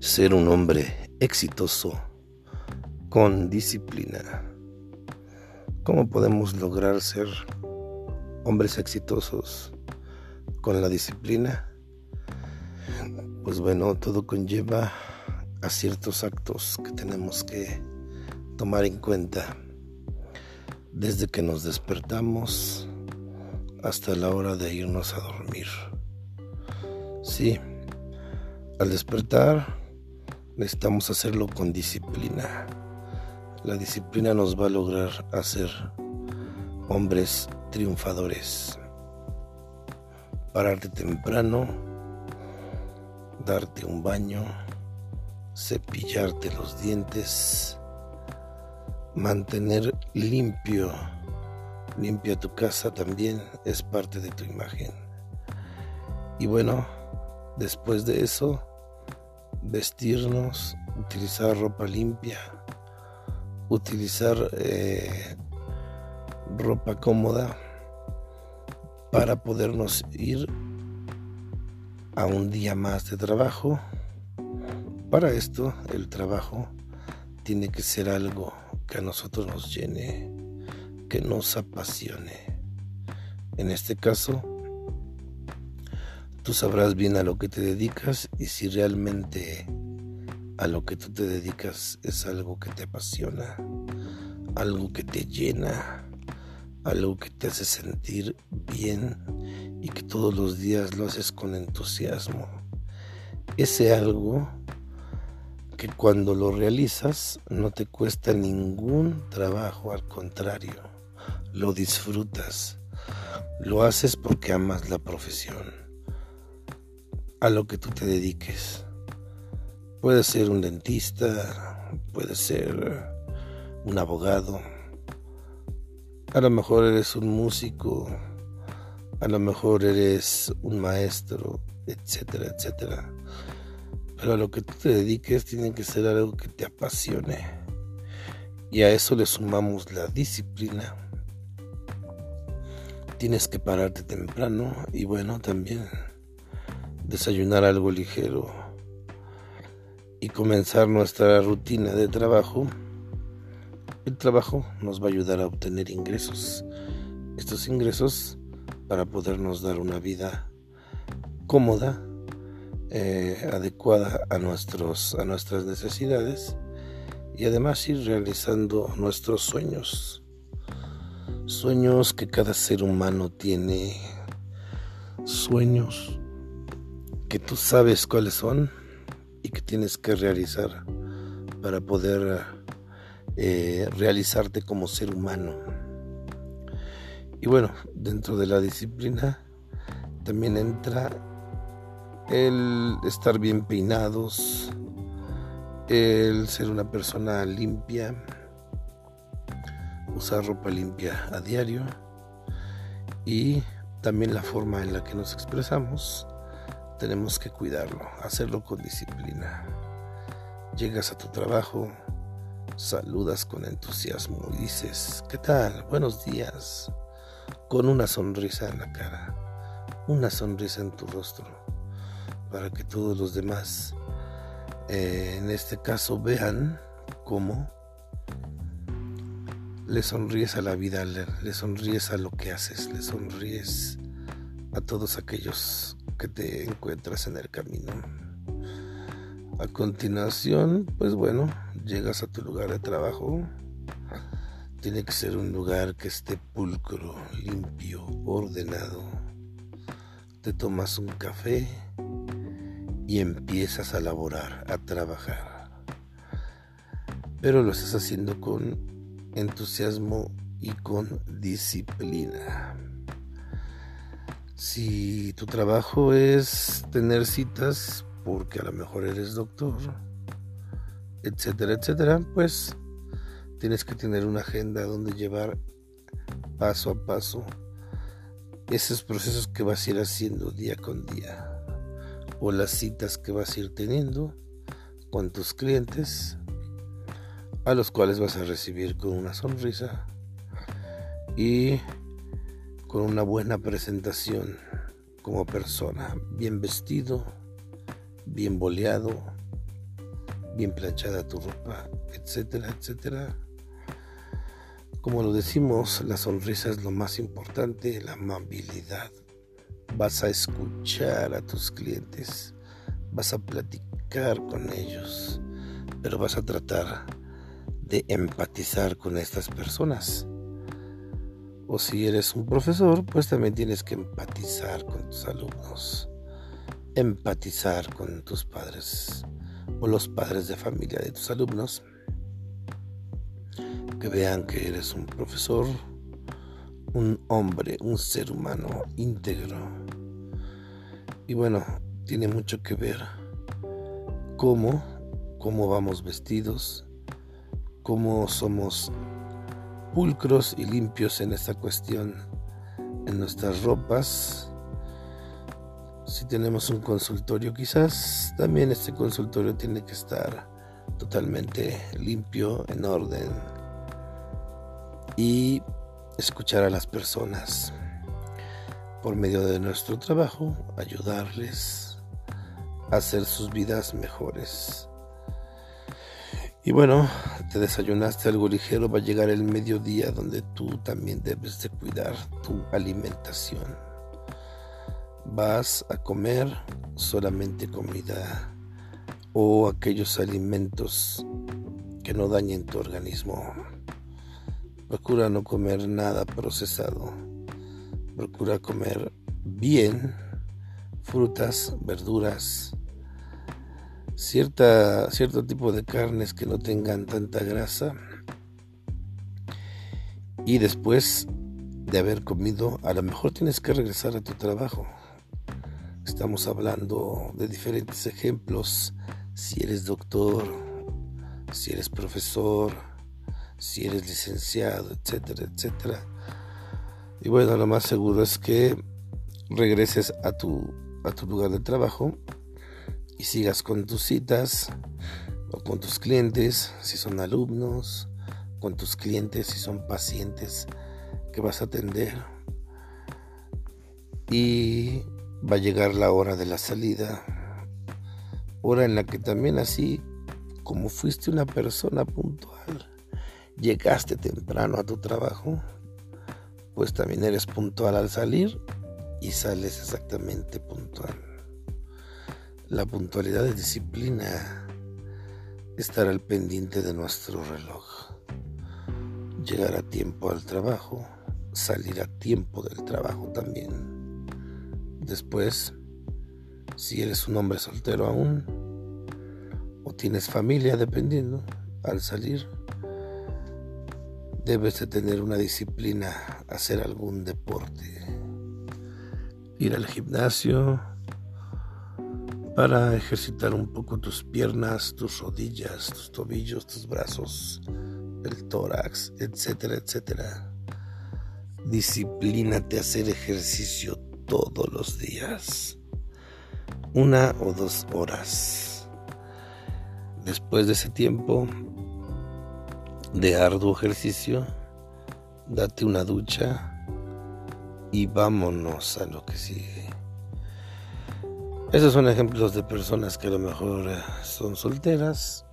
ser un hombre exitoso con disciplina. ¿Cómo podemos lograr ser hombres exitosos con la disciplina? Pues bueno, todo conlleva a ciertos actos que tenemos que tomar en cuenta desde que nos despertamos hasta la hora de irnos a dormir. Sí, al despertar necesitamos hacerlo con disciplina. La disciplina nos va a lograr hacer hombres triunfadores. Pararte temprano, darte un baño, cepillarte los dientes, mantener limpio, limpia tu casa también es parte de tu imagen. Y bueno, después de eso, vestirnos, utilizar ropa limpia, utilizar eh, ropa cómoda para podernos ir a un día más de trabajo. Para esto, el trabajo tiene que ser algo que a nosotros nos llene, que nos apasione. En este caso, tú sabrás bien a lo que te dedicas y si realmente a lo que tú te dedicas es algo que te apasiona, algo que te llena, algo que te hace sentir bien y que todos los días lo haces con entusiasmo. Ese algo que cuando lo realizas no te cuesta ningún trabajo, al contrario, lo disfrutas, lo haces porque amas la profesión, a lo que tú te dediques. Puede ser un dentista, puede ser un abogado, a lo mejor eres un músico, a lo mejor eres un maestro, etcétera, etcétera. Pero a lo que tú te dediques tiene que ser algo que te apasione. Y a eso le sumamos la disciplina. Tienes que pararte temprano y bueno, también desayunar algo ligero y comenzar nuestra rutina de trabajo. El trabajo nos va a ayudar a obtener ingresos. Estos ingresos para podernos dar una vida cómoda eh, adecuada a, nuestros, a nuestras necesidades y además ir realizando nuestros sueños. Sueños que cada ser humano tiene, sueños que tú sabes cuáles son y que tienes que realizar para poder eh, realizarte como ser humano. Y bueno, dentro de la disciplina también entra el estar bien peinados, el ser una persona limpia, usar ropa limpia a diario y también la forma en la que nos expresamos, tenemos que cuidarlo, hacerlo con disciplina. Llegas a tu trabajo, saludas con entusiasmo y dices, ¿qué tal? Buenos días, con una sonrisa en la cara, una sonrisa en tu rostro para que todos los demás, eh, en este caso, vean cómo le sonríes a la vida, le, sonríes a lo que haces, le sonríes a todos aquellos que te encuentras en el camino. A continuación, pues bueno, llegas a tu lugar de trabajo. Tiene que ser un lugar que esté pulcro, limpio, ordenado. Te tomas un café y empiezas a laborar, a trabajar. Pero lo estás haciendo con entusiasmo y con disciplina. Si tu trabajo es tener citas porque a lo mejor eres doctor, etcétera, etcétera, pues tienes que tener una agenda donde llevar paso a paso esos procesos que vas a ir haciendo día con día o las citas que vas a ir teniendo con tus clientes, a los cuales vas a recibir con una sonrisa y con una buena presentación como persona, bien vestido, bien boleado, bien planchada tu ropa, etcétera, etcétera. Como lo decimos, la sonrisa es lo más importante, la amabilidad. Vas a escuchar a tus clientes, vas a platicar con ellos, pero vas a tratar de empatizar con estas personas. O si eres un profesor, pues también tienes que empatizar con tus alumnos, empatizar con tus padres o los padres de familia de tus alumnos, que vean que eres un profesor, un hombre, un ser humano íntegro. Y bueno, tiene mucho que ver cómo, cómo vamos vestidos, cómo somos pulcros y limpios en esta cuestión, en nuestras ropas. Si tenemos un consultorio, quizás también este consultorio tiene que estar totalmente limpio, en orden y escuchar a las personas por medio de nuestro trabajo, ayudarles a hacer sus vidas mejores. Y bueno, te desayunaste algo ligero, va a llegar el mediodía donde tú también debes de cuidar tu alimentación. Vas a comer solamente comida o aquellos alimentos que no dañen tu organismo. Procura no comer nada procesado. Procura comer bien frutas, verduras, cierta, cierto tipo de carnes que no tengan tanta grasa y después de haber comido a lo mejor tienes que regresar a tu trabajo. Estamos hablando de diferentes ejemplos, si eres doctor, si eres profesor, si eres licenciado, etcétera, etcétera. Y bueno, lo más seguro es que regreses a tu, a tu lugar de trabajo y sigas con tus citas o con tus clientes, si son alumnos, con tus clientes, si son pacientes que vas a atender. Y va a llegar la hora de la salida, hora en la que también así como fuiste una persona puntual, llegaste temprano a tu trabajo, pues también eres puntual al salir y sales exactamente puntual. La puntualidad es disciplina, estar al pendiente de nuestro reloj, llegar a tiempo al trabajo, salir a tiempo del trabajo también. Después, si eres un hombre soltero aún, o tienes familia dependiendo, al salir, debes de tener una disciplina, hacer algún deporte, ir al gimnasio, para ejercitar un poco tus piernas, tus rodillas, tus tobillos, tus brazos, el tórax, etcétera, etcétera. Disciplínate a hacer ejercicio todos los días, una o dos horas. Después de ese tiempo de arduo ejercicio, date una ducha y vámonos a lo que sigue. Esos son ejemplos de personas que a lo mejor eh, son solteras.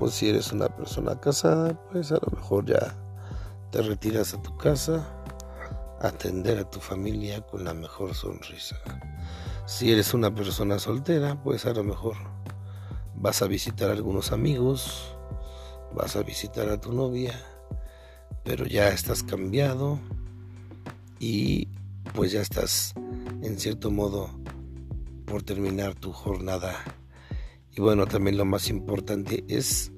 O si eres una persona casada, pues a lo mejor ya te retiras a tu casa atender a tu familia con la mejor sonrisa. Si eres una persona soltera, pues a lo mejor vas a visitar a algunos amigos, vas a visitar a tu novia, pero ya estás cambiado y pues ya estás en cierto modo por terminar tu jornada. Y bueno, también lo más importante es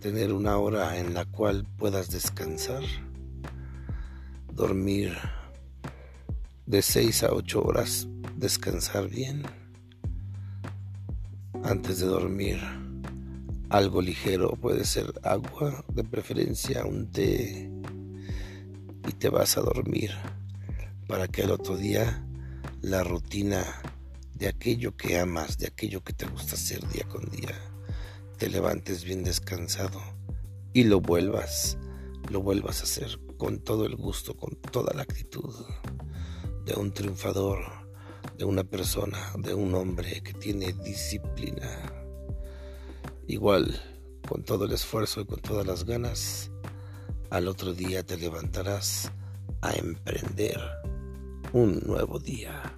tener una hora en la cual puedas descansar, dormir de 6 a 8 horas, descansar bien. Antes de dormir, algo ligero, puede ser agua, de preferencia un té, y te vas a dormir para que el otro día la rutina de aquello que amas, de aquello que te gusta hacer día con día, te levantes bien descansado y lo vuelvas, lo vuelvas a hacer con todo el gusto, con toda la actitud de un triunfador, de una persona, de un hombre que tiene disciplina. igual, con todo el esfuerzo y con todas las ganas, al otro día te levantarás a emprender un nuevo día.